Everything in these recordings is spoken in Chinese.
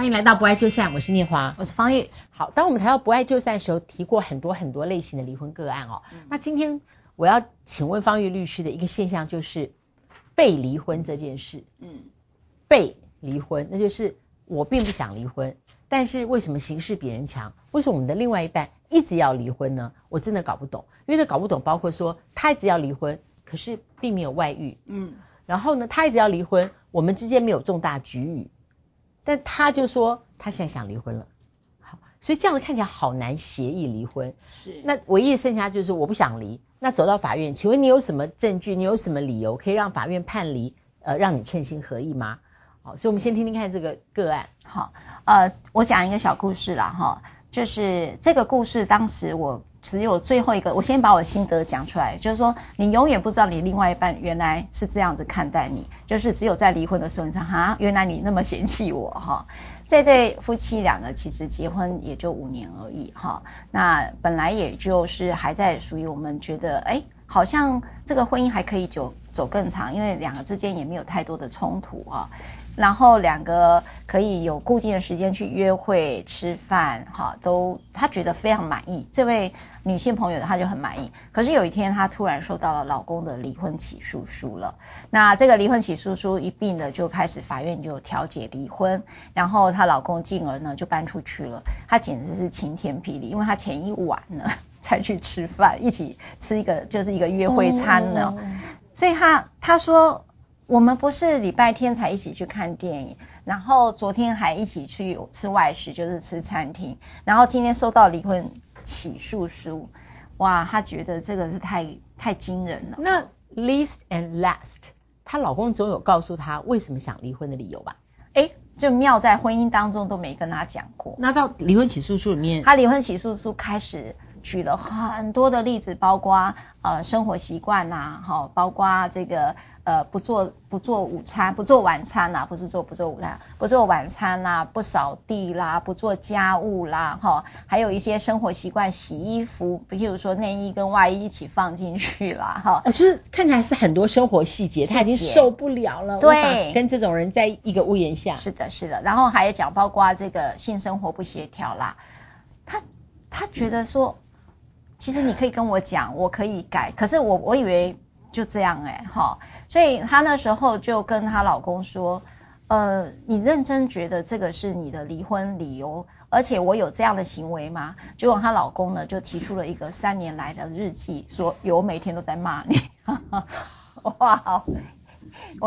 欢迎来到不爱就散，我是念华，我是方玉。好，当我们谈到不爱就散的时候，提过很多很多类型的离婚个案哦。嗯、那今天我要请问方玉律师的一个现象就是被离婚这件事。嗯，被离婚，那就是我并不想离婚，但是为什么形势比人强？为什么我们的另外一半一直要离婚呢？我真的搞不懂，因为这搞不懂，包括说他一直要离婚，可是并没有外遇。嗯，然后呢，他一直要离婚，我们之间没有重大局驭。但他就说他现在想离婚了，好，所以这样子看起来好难协议离婚。是，那唯一剩下就是我不想离，那走到法院，请问你有什么证据？你有什么理由可以让法院判离？呃，让你称心合意吗？好，所以我们先听听看这个个案。好，呃，我讲一个小故事啦，哈，就是这个故事当时我只有最后一个，我先把我的心得讲出来，就是说你永远不知道你另外一半原来是这样子看待你，就是只有在离婚的时候你说哈，原来你那么嫌弃我哈。这对夫妻两个，其实结婚也就五年而已哈，那本来也就是还在属于我们觉得哎，好像这个婚姻还可以久走更长，因为两个之间也没有太多的冲突啊。然后两个可以有固定的时间去约会、吃饭，哈，都他觉得非常满意。这位女性朋友她就很满意。可是有一天，她突然收到了老公的离婚起诉书了。那这个离婚起诉书一并的就开始法院就调解离婚，然后她老公进而呢就搬出去了。她简直是晴天霹雳，因为她前一晚呢 才去吃饭，一起吃一个就是一个约会餐呢，嗯、所以他他说。我们不是礼拜天才一起去看电影，然后昨天还一起去吃外食，就是吃餐厅，然后今天收到离婚起诉书，哇，她觉得这个是太太惊人了。那 least and last，她老公总有告诉她为什么想离婚的理由吧？诶，就妙在婚姻当中都没跟她讲过。那到离婚起诉书里面，她离婚起诉书开始举了很多的例子，包括呃生活习惯呐、啊，哈，包括这个。呃，不做不做午餐，不做晚餐啦，不是做不做午餐，不做晚餐啦，不扫地啦，不做家务啦，哈，还有一些生活习惯，洗衣服，比如说内衣跟外衣一起放进去啦，哈，就是看起来是很多生活细节，他已经受不了了，对，跟这种人在一个屋檐下，是的，是的，然后还有讲包括这个性生活不协调啦，他他觉得说，其实你可以跟我讲，我可以改，可是我我以为就这样哎、欸，哈。所以她那时候就跟她老公说，呃，你认真觉得这个是你的离婚理由，而且我有这样的行为吗？结果她老公呢就提出了一个三年来的日记，说有每天都在骂你。哇，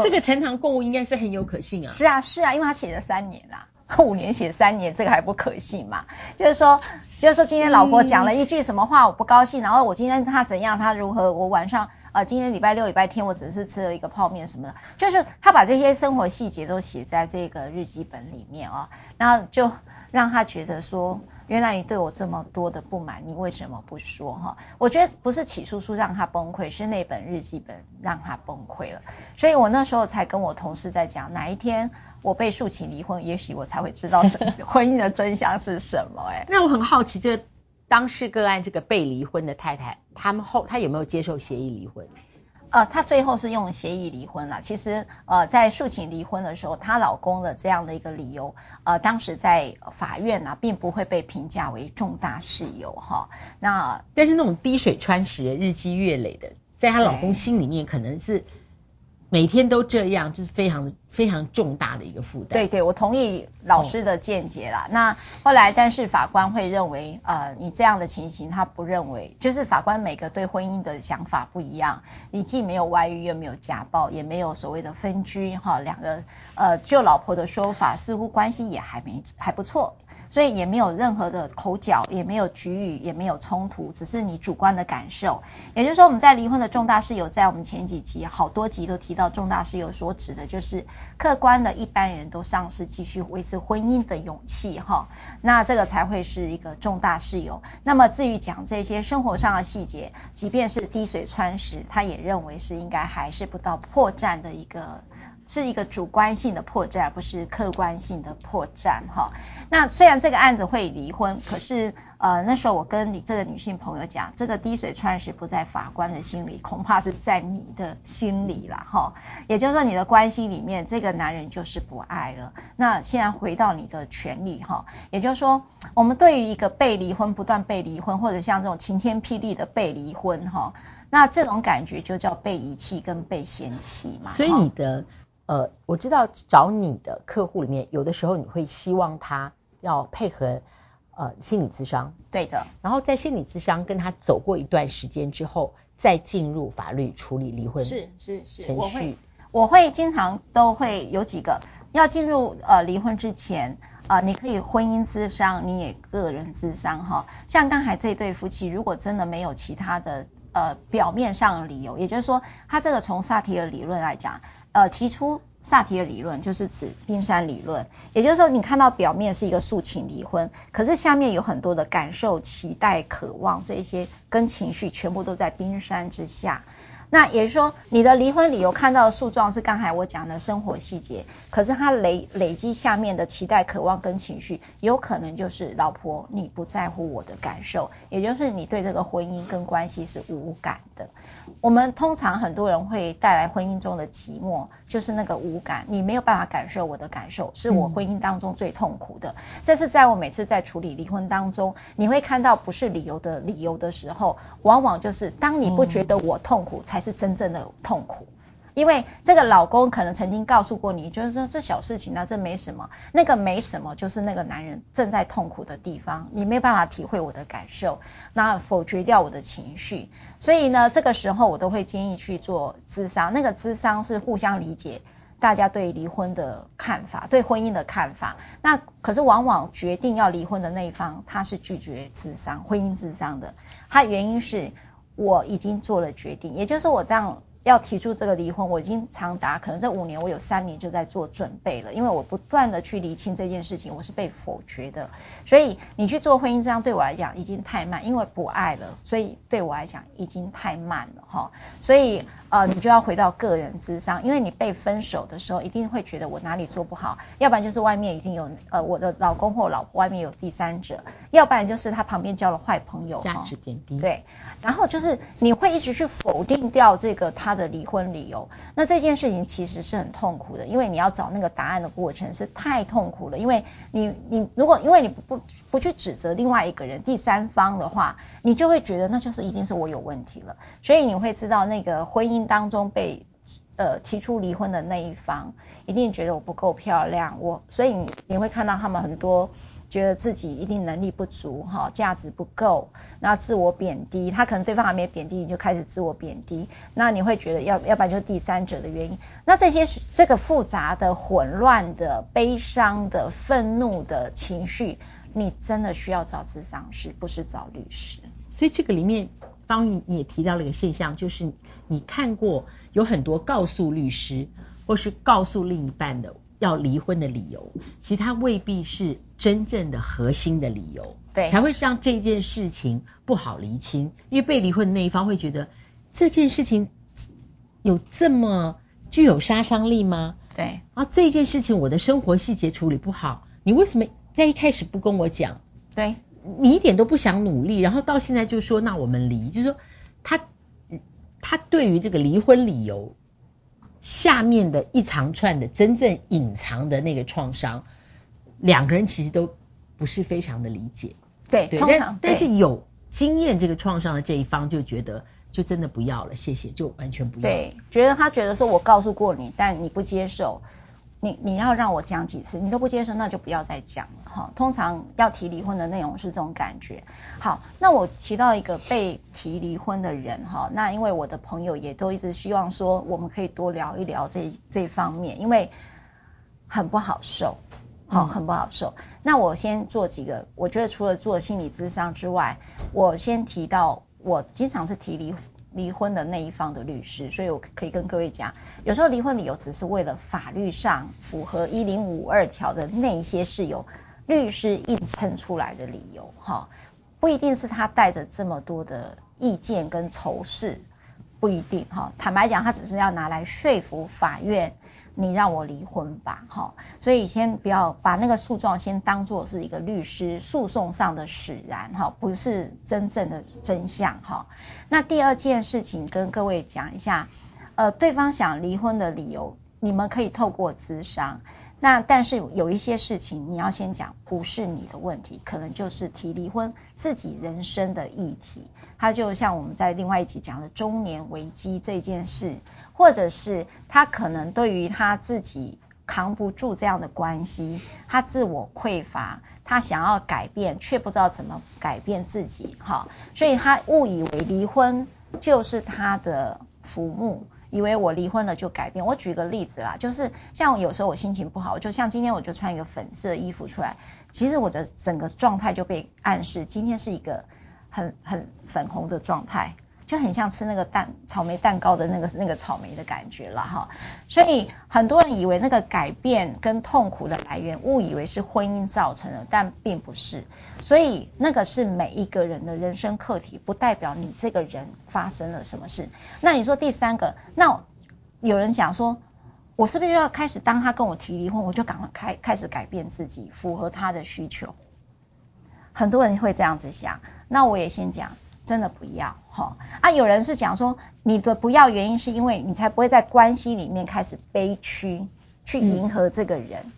这个呈堂供物应该是很有可信啊。是啊是啊，因为他写了三年啦，五年写三年，这个还不可信嘛？就是说，就是说今天老婆讲了一句什么话，我不高兴，然后我今天他怎样，他如何，我晚上。呃，今天礼拜六、礼拜天，我只是吃了一个泡面什么的，就是他把这些生活细节都写在这个日记本里面啊，然后就让他觉得说，原来你对我这么多的不满，你为什么不说哈？我觉得不是起诉书让他崩溃，是那本日记本让他崩溃了。所以我那时候才跟我同事在讲，哪一天我被诉请离婚，也许我才会知道真婚姻的真相是什么。哎，那我很好奇这个。当事个案这个被离婚的太太，他们后他有没有接受协议离婚？呃，她最后是用协议离婚了。其实呃，在诉请离婚的时候，她老公的这样的一个理由，呃，当时在法院呢、啊，并不会被评价为重大事由哈。那但是那种滴水穿石、日积月累的，在她老公心里面可能是。每天都这样，就是非常非常重大的一个负担。对对，我同意老师的见解啦。哦、那后来，但是法官会认为，呃，你这样的情形，他不认为，就是法官每个对婚姻的想法不一样。你既没有外遇，又没有家暴，也没有所谓的分居，哈，两个，呃，就老婆的说法，似乎关系也还没还不错。所以也没有任何的口角，也没有局驭，也没有冲突，只是你主观的感受。也就是说，我们在离婚的重大事由，在我们前几集好多集都提到，重大事由所指的就是客观的一般人都丧失继续维持婚姻的勇气哈。那这个才会是一个重大事由。那么至于讲这些生活上的细节，即便是滴水穿石，他也认为是应该还是不到破绽的一个是一个主观性的破绽，而不是客观性的破绽哈。那虽然这个案子会离婚，可是呃那时候我跟你这个女性朋友讲，这个滴水穿石不在法官的心里，恐怕是在你的心里了哈。也就是说你的关系里面，这个男人就是不爱了。那现在回到你的权利哈，也就是说我们对于一个被离婚、不断被离婚，或者像这种晴天霹雳的被离婚哈，那这种感觉就叫被遗弃跟被嫌弃嘛。所以你的。呃，我知道找你的客户里面，有的时候你会希望他要配合呃心理咨商，对的。然后在心理咨商跟他走过一段时间之后，再进入法律处理离婚是是是程序。我会我会经常都会有几个要进入呃离婚之前啊、呃，你可以婚姻咨商，你也个人咨商哈。像刚才这对夫妻，如果真的没有其他的呃表面上的理由，也就是说，他这个从萨提尔理论来讲。呃，提出萨提的理论就是指冰山理论，也就是说，你看到表面是一个诉请离婚，可是下面有很多的感受、期待、渴望这些跟情绪全部都在冰山之下。那也就是说，你的离婚理由看到的诉状是刚才我讲的生活细节，可是它累累积下面的期待、渴望跟情绪，有可能就是老婆你不在乎我的感受，也就是你对这个婚姻跟关系是无感的。我们通常很多人会带来婚姻中的寂寞，就是那个无感，你没有办法感受我的感受，是我婚姻当中最痛苦的。嗯、这是在我每次在处理离婚当中，你会看到不是理由的理由的时候，往往就是当你不觉得我痛苦才。是真正的痛苦，因为这个老公可能曾经告诉过你，就是说这小事情啊，这没什么，那个没什么，就是那个男人正在痛苦的地方，你没有办法体会我的感受，那否决掉我的情绪，所以呢，这个时候我都会建议去做咨商，那个咨商是互相理解大家对离婚的看法，对婚姻的看法，那可是往往决定要离婚的那一方，他是拒绝智商，婚姻智商的，他原因是。我已经做了决定，也就是我这样要提出这个离婚，我已经长达可能这五年，我有三年就在做准备了，因为我不断的去厘清这件事情，我是被否决的，所以你去做婚姻这样对我来讲已经太慢，因为不爱了，所以对我来讲已经太慢了哈，所以。呃，你就要回到个人咨商，因为你被分手的时候，一定会觉得我哪里做不好，要不然就是外面一定有呃我的老公或老婆外面有第三者，要不然就是他旁边交了坏朋友，价值贬低。对，然后就是你会一直去否定掉这个他的离婚理由，那这件事情其实是很痛苦的，因为你要找那个答案的过程是太痛苦了，因为你你如果因为你不不去指责另外一个人第三方的话，你就会觉得那就是一定是我有问题了，所以你会知道那个婚姻。当中被呃提出离婚的那一方，一定觉得我不够漂亮，我所以你你会看到他们很多觉得自己一定能力不足哈，价值不够，那自我贬低，他可能对方还没贬低，你就开始自我贬低，那你会觉得要要不然就是第三者的原因，那这些这个复杂的、混乱的、悲伤的、愤怒的情绪，你真的需要找咨商师，不是找律师。所以这个里面。方瑜也提到了一个现象，就是你看过有很多告诉律师或是告诉另一半的要离婚的理由，其实他未必是真正的核心的理由，对，才会让这件事情不好厘清。因为被离婚的那一方会觉得这件事情有这么具有杀伤力吗？对，啊，这件事情我的生活细节处理不好，你为什么在一开始不跟我讲？对。你一点都不想努力，然后到现在就说那我们离，就是说他他对于这个离婚理由下面的一长串的真正隐藏的那个创伤，两个人其实都不是非常的理解。对，但但是有经验这个创伤的这一方就觉得就真的不要了，谢谢，就完全不要。对，觉得他觉得说我告诉过你，但你不接受。你你要让我讲几次，你都不接受，那就不要再讲了哈。通常要提离婚的内容是这种感觉。好，那我提到一个被提离婚的人哈，那因为我的朋友也都一直希望说，我们可以多聊一聊这这方面，因为很不好受，好，很不好受。嗯。那我先做几个，我觉得除了做心理咨商之外，我先提到我经常是提离。离婚的那一方的律师，所以我可以跟各位讲，有时候离婚理由只是为了法律上符合一零五二条的那一些事由律师硬撑出来的理由，哈，不一定是他带着这么多的意见跟仇视，不一定哈。坦白讲，他只是要拿来说服法院，你让我离婚吧，哈，所以先不要把那个诉状先当做是一个律师诉讼上的使然，哈，不是真正的真相，哈。那第二件事情跟各位讲一下，呃，对方想离婚的理由，你们可以透过咨商。那但是有一些事情你要先讲，不是你的问题，可能就是提离婚自己人生的议题。他就像我们在另外一集讲的中年危机这件事，或者是他可能对于他自己扛不住这样的关系，他自我匮乏，他想要改变却不知道怎么改变自己，哈，所以他误以为离婚就是他的浮木。以为我离婚了就改变。我举个例子啦，就是像有时候我心情不好，就像今天我就穿一个粉色衣服出来，其实我的整个状态就被暗示今天是一个很很粉红的状态。就很像吃那个蛋草莓蛋糕的那个那个草莓的感觉了哈，所以很多人以为那个改变跟痛苦的来源，误以为是婚姻造成的，但并不是。所以那个是每一个人的人生课题，不代表你这个人发生了什么事。那你说第三个，那有人讲说，我是不是又要开始当他跟我提离婚，我就赶快开开始改变自己，符合他的需求？很多人会这样子想。那我也先讲。真的不要哈啊！有人是讲说，你的不要原因是因为你才不会在关系里面开始悲屈，去迎合这个人。嗯、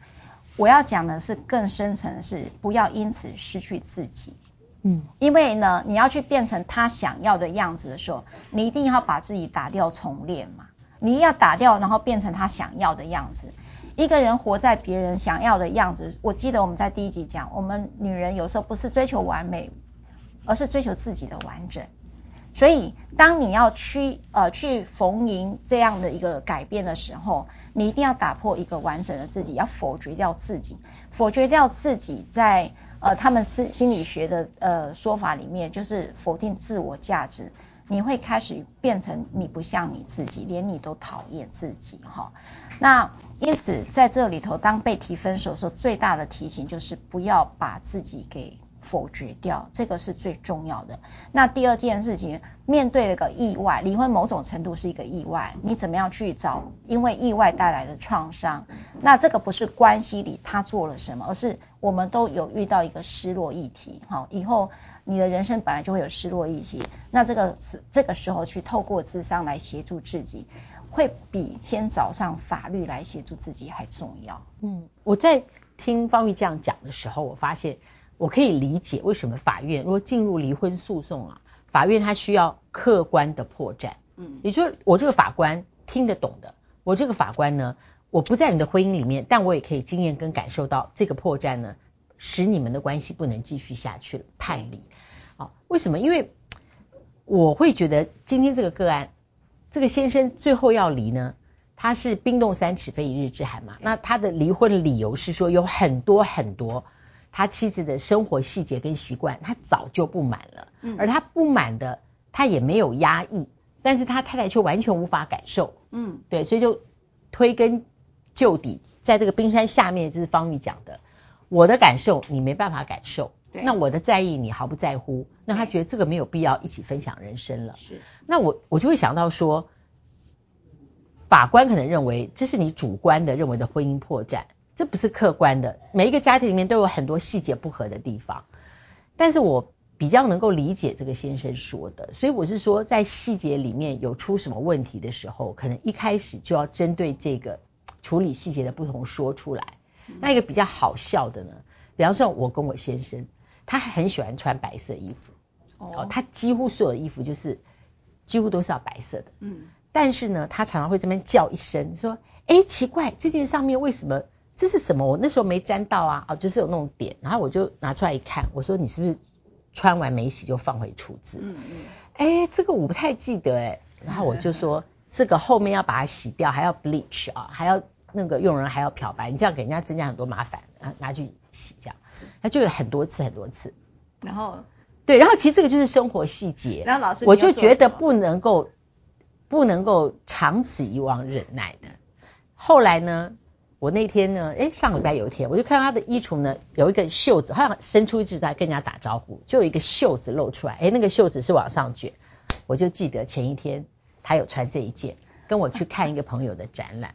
我要讲的是更深层的是，不要因此失去自己。嗯，因为呢，你要去变成他想要的样子的时候，你一定要把自己打掉重练嘛。你要打掉，然后变成他想要的样子。一个人活在别人想要的样子，我记得我们在第一集讲，我们女人有时候不是追求完美。而是追求自己的完整，所以当你要去呃去逢迎这样的一个改变的时候，你一定要打破一个完整的自己，要否决掉自己，否决掉自己在呃他们是心理学的呃说法里面，就是否定自我价值，你会开始变成你不像你自己，连你都讨厌自己哈。那因此在这里头，当被提分手的时候，最大的提醒就是不要把自己给。否决掉，这个是最重要的。那第二件事情，面对了个意外，离婚某种程度是一个意外，你怎么样去找因为意外带来的创伤？那这个不是关系里他做了什么，而是我们都有遇到一个失落议题。好，以后你的人生本来就会有失落议题，那这个是这个时候去透过智商来协助自己，会比先找上法律来协助自己还重要。嗯，我在听方玉这样讲的时候，我发现。我可以理解为什么法院如果进入离婚诉讼啊，法院它需要客观的破绽。嗯，也就是我这个法官听得懂的，我这个法官呢，我不在你的婚姻里面，但我也可以经验跟感受到这个破绽呢，使你们的关系不能继续下去了，判离。好，为什么？因为我会觉得今天这个个案，这个先生最后要离呢，他是冰冻三尺非一日之寒嘛。那他的离婚理由是说有很多很多。他妻子的生活细节跟习惯，他早就不满了。嗯，而他不满的，他也没有压抑，但是他太太却完全无法感受。嗯，对，所以就推根究底，在这个冰山下面，就是方玉讲的，我的感受你没办法感受，对，那我的在意你毫不在乎，那他觉得这个没有必要一起分享人生了。是，那我我就会想到说，法官可能认为这是你主观的认为的婚姻破绽。这不是客观的，每一个家庭里面都有很多细节不合的地方，但是我比较能够理解这个先生说的，所以我是说，在细节里面有出什么问题的时候，可能一开始就要针对这个处理细节的不同说出来。那一个比较好笑的呢，比方说我跟我先生，他很喜欢穿白色衣服，哦，他几乎所有的衣服就是几乎都是要白色的，嗯，但是呢，他常常会这边叫一声说，哎，奇怪，这件上面为什么？这是什么？我那时候没沾到啊，哦，就是有那种点，然后我就拿出来一看，我说你是不是穿完没洗就放回橱子？嗯嗯。哎，这个我不太记得哎，然后我就说 这个后面要把它洗掉，还要 bleach 啊，还要那个用人还要漂白，你这样给人家增加很多麻烦啊，拿去洗这样，他就有很多次很多次。然后对，然后其实这个就是生活细节。然后老师，我就觉得不能够不能够长此以往忍耐的。后来呢？我那天呢，诶，上礼拜有一天，我就看到他的衣橱呢，有一个袖子，好像伸出一只在跟人家打招呼，就有一个袖子露出来，诶，那个袖子是往上卷，我就记得前一天他有穿这一件，跟我去看一个朋友的展览，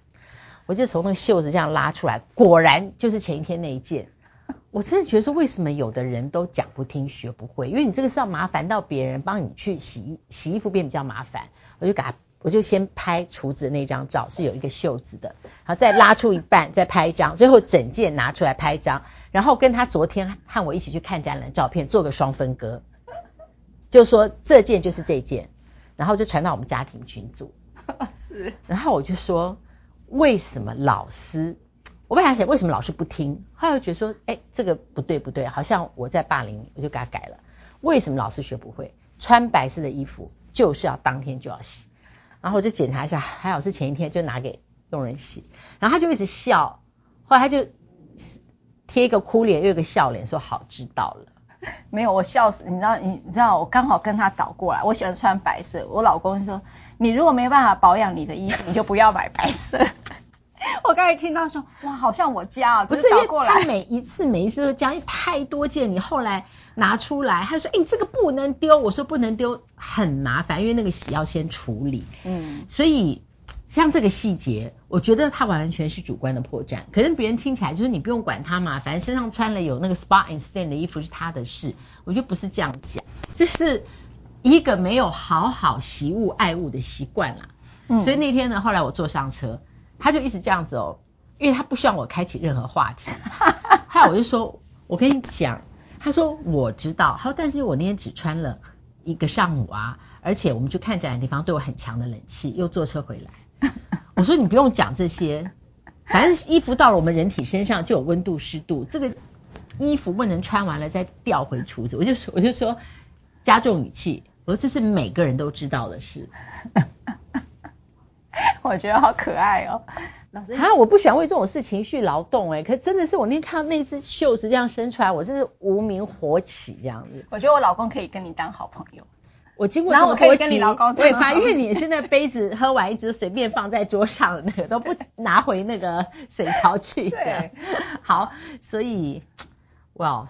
我就从那个袖子这样拉出来，果然就是前一天那一件。我真的觉得说，为什么有的人都讲不听学不会？因为你这个是要麻烦到别人帮你去洗洗衣服，变比较麻烦。我就给他，我就先拍厨子那张照，是有一个袖子的，然后再拉出一半，再拍一张，最后整件拿出来拍一张，然后跟他昨天和我一起去看展览的照片做个双分割，就说这件就是这件，然后就传到我们家庭群组。是，然后我就说，为什么老师？我本来想为什么老师不听，后来觉得说，哎，这个不对不对，好像我在霸凌，我就给他改了。为什么老师学不会？穿白色的衣服就是要当天就要洗，然后我就检查一下，还好是前一天就拿给佣人洗，然后他就一直笑，后来他就贴一个哭脸，又一个笑脸，说好知道了。没有，我笑死，你知道你你知道我刚好跟他倒过来，我喜欢穿白色，我老公说，你如果没办法保养你的衣服，你就不要买白色。我刚才听到说，哇，好像我家啊，不是，因为他每一次每一次都讲，因为太多件，你后来拿出来，他说，哎，你这个不能丢，我说不能丢，很麻烦，因为那个洗要先处理，嗯，所以像这个细节，我觉得他完全是主观的破绽，可是别人听起来就是你不用管他嘛，反正身上穿了有那个 spot and stain 的衣服是他的事，我觉得不是这样讲，这是一个没有好好习物爱物的习惯啦，嗯，所以那天呢，后来我坐上车。他就一直这样子哦，因为他不希望我开启任何话题。后来我就说，我跟你讲，他说我知道，他说但是我那天只穿了一个上午啊，而且我们去看展的地方都有很强的冷气，又坐车回来。我说你不用讲这些，反正衣服到了我们人体身上就有温度湿度，这个衣服不能穿完了再调回厨子。我就说我就说加重语气，我说这是每个人都知道的事。我觉得好可爱哦，老师啊，我不喜欢为这种事情去劳动哎，可真的是我那天看到那只袖子这样伸出来，我真是无名火起这样子。我觉得我老公可以跟你当好朋友，我经过这么多集，我也发现你现在杯子喝完一直随便放在桌上的那个都不拿回那个水槽去。对，好，所以哇，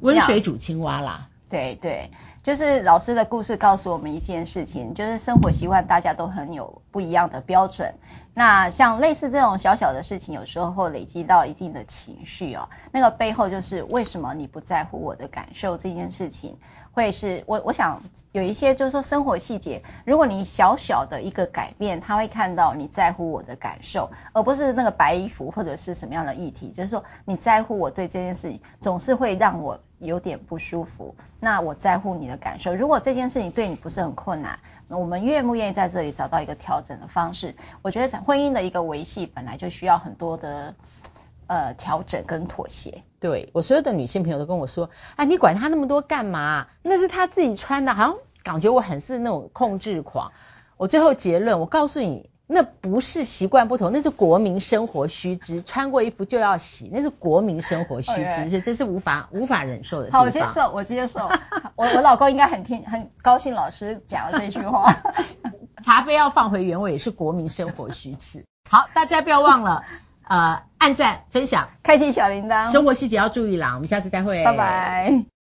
温水煮青蛙啦。对对。就是老师的故事告诉我们一件事情，就是生活习惯大家都很有不一样的标准。那像类似这种小小的事情，有时候会累积到一定的情绪哦。那个背后就是为什么你不在乎我的感受这件事情。会是我我想有一些就是说生活细节，如果你小小的一个改变，他会看到你在乎我的感受，而不是那个白衣服或者是什么样的议题，就是说你在乎我对这件事情总是会让我有点不舒服。那我在乎你的感受，如果这件事情对你不是很困难，那我们愿不愿意在这里找到一个调整的方式？我觉得婚姻的一个维系本来就需要很多的。呃，调整跟妥协。对，我所有的女性朋友都跟我说，啊，你管他那么多干嘛？那是他自己穿的，好像感觉我很是那种控制狂。我最后结论，我告诉你，那不是习惯不同，那是国民生活须知。穿过衣服就要洗，那是国民生活须知.这是无法无法忍受的。好，我接受，我接受。我我老公应该很听很高兴老师讲了这句话。茶杯要放回原位，也是国民生活须知。好，大家不要忘了。呃，按赞、分享、开启小铃铛，生活细节要注意啦。我们下次再会，拜拜。